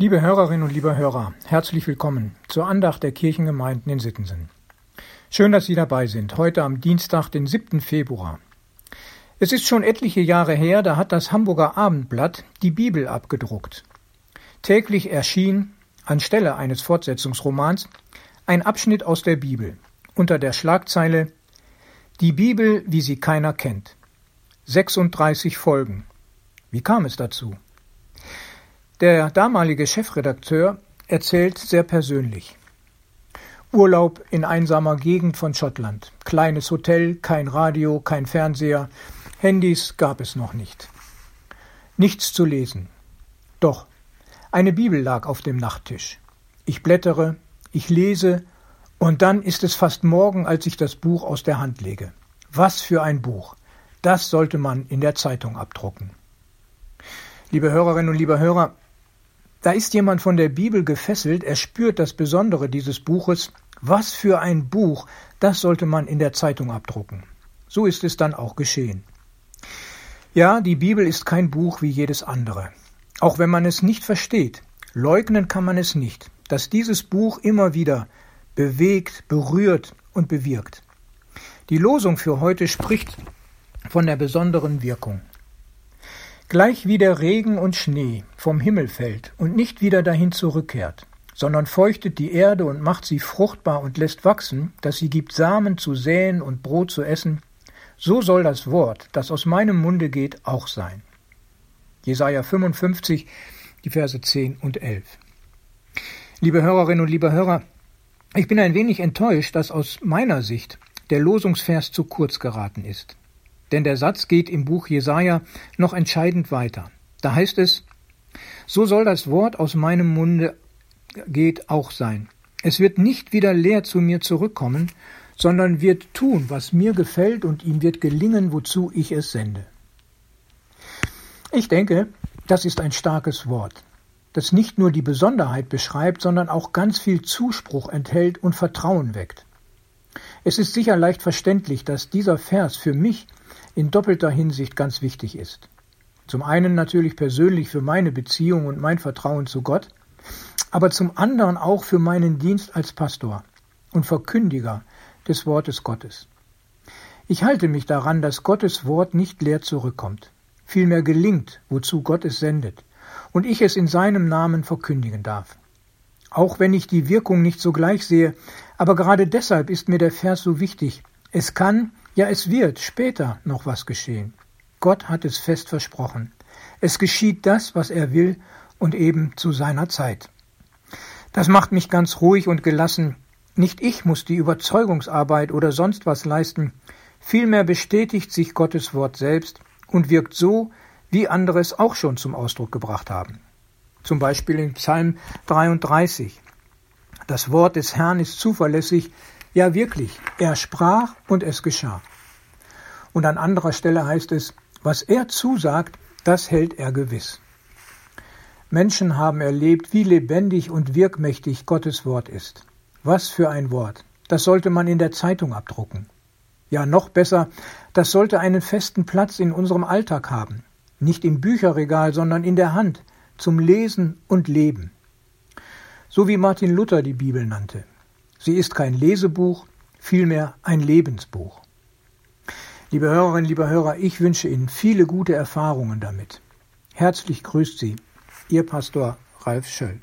Liebe Hörerinnen und liebe Hörer, herzlich willkommen zur Andacht der Kirchengemeinden in Sittensen. Schön, dass Sie dabei sind, heute am Dienstag, den 7. Februar. Es ist schon etliche Jahre her, da hat das Hamburger Abendblatt die Bibel abgedruckt. Täglich erschien, anstelle eines Fortsetzungsromans, ein Abschnitt aus der Bibel unter der Schlagzeile Die Bibel, wie sie keiner kennt. 36 Folgen. Wie kam es dazu? Der damalige Chefredakteur erzählt sehr persönlich. Urlaub in einsamer Gegend von Schottland. Kleines Hotel, kein Radio, kein Fernseher, Handys gab es noch nicht. Nichts zu lesen. Doch, eine Bibel lag auf dem Nachttisch. Ich blättere, ich lese, und dann ist es fast morgen, als ich das Buch aus der Hand lege. Was für ein Buch. Das sollte man in der Zeitung abdrucken. Liebe Hörerinnen und liebe Hörer, da ist jemand von der Bibel gefesselt, er spürt das Besondere dieses Buches. Was für ein Buch, das sollte man in der Zeitung abdrucken. So ist es dann auch geschehen. Ja, die Bibel ist kein Buch wie jedes andere. Auch wenn man es nicht versteht, leugnen kann man es nicht, dass dieses Buch immer wieder bewegt, berührt und bewirkt. Die Losung für heute spricht von der besonderen Wirkung. Gleich wie der Regen und Schnee vom Himmel fällt und nicht wieder dahin zurückkehrt, sondern feuchtet die Erde und macht sie fruchtbar und lässt wachsen, dass sie gibt Samen zu säen und Brot zu essen, so soll das Wort, das aus meinem Munde geht, auch sein. Jesaja 55, die Verse 10 und 11. Liebe Hörerinnen und liebe Hörer, ich bin ein wenig enttäuscht, dass aus meiner Sicht der Losungsvers zu kurz geraten ist. Denn der Satz geht im Buch Jesaja noch entscheidend weiter. Da heißt es, so soll das Wort aus meinem Munde geht auch sein. Es wird nicht wieder leer zu mir zurückkommen, sondern wird tun, was mir gefällt, und ihm wird gelingen, wozu ich es sende. Ich denke, das ist ein starkes Wort, das nicht nur die Besonderheit beschreibt, sondern auch ganz viel Zuspruch enthält und Vertrauen weckt. Es ist sicher leicht verständlich, dass dieser Vers für mich in doppelter Hinsicht ganz wichtig ist. Zum einen natürlich persönlich für meine Beziehung und mein Vertrauen zu Gott, aber zum anderen auch für meinen Dienst als Pastor und Verkündiger des Wortes Gottes. Ich halte mich daran, dass Gottes Wort nicht leer zurückkommt, vielmehr gelingt, wozu Gott es sendet, und ich es in seinem Namen verkündigen darf. Auch wenn ich die Wirkung nicht sogleich sehe, aber gerade deshalb ist mir der Vers so wichtig. Es kann ja, es wird später noch was geschehen. Gott hat es fest versprochen. Es geschieht das, was er will und eben zu seiner Zeit. Das macht mich ganz ruhig und gelassen. Nicht ich muss die Überzeugungsarbeit oder sonst was leisten. Vielmehr bestätigt sich Gottes Wort selbst und wirkt so, wie andere es auch schon zum Ausdruck gebracht haben. Zum Beispiel in Psalm 33. Das Wort des Herrn ist zuverlässig, ja wirklich, er sprach und es geschah. Und an anderer Stelle heißt es, was er zusagt, das hält er gewiss. Menschen haben erlebt, wie lebendig und wirkmächtig Gottes Wort ist. Was für ein Wort. Das sollte man in der Zeitung abdrucken. Ja, noch besser, das sollte einen festen Platz in unserem Alltag haben. Nicht im Bücherregal, sondern in der Hand, zum Lesen und Leben. So wie Martin Luther die Bibel nannte. Sie ist kein Lesebuch, vielmehr ein Lebensbuch. Liebe Hörerinnen, liebe Hörer, ich wünsche Ihnen viele gute Erfahrungen damit. Herzlich grüßt Sie, Ihr Pastor Ralf Schöll.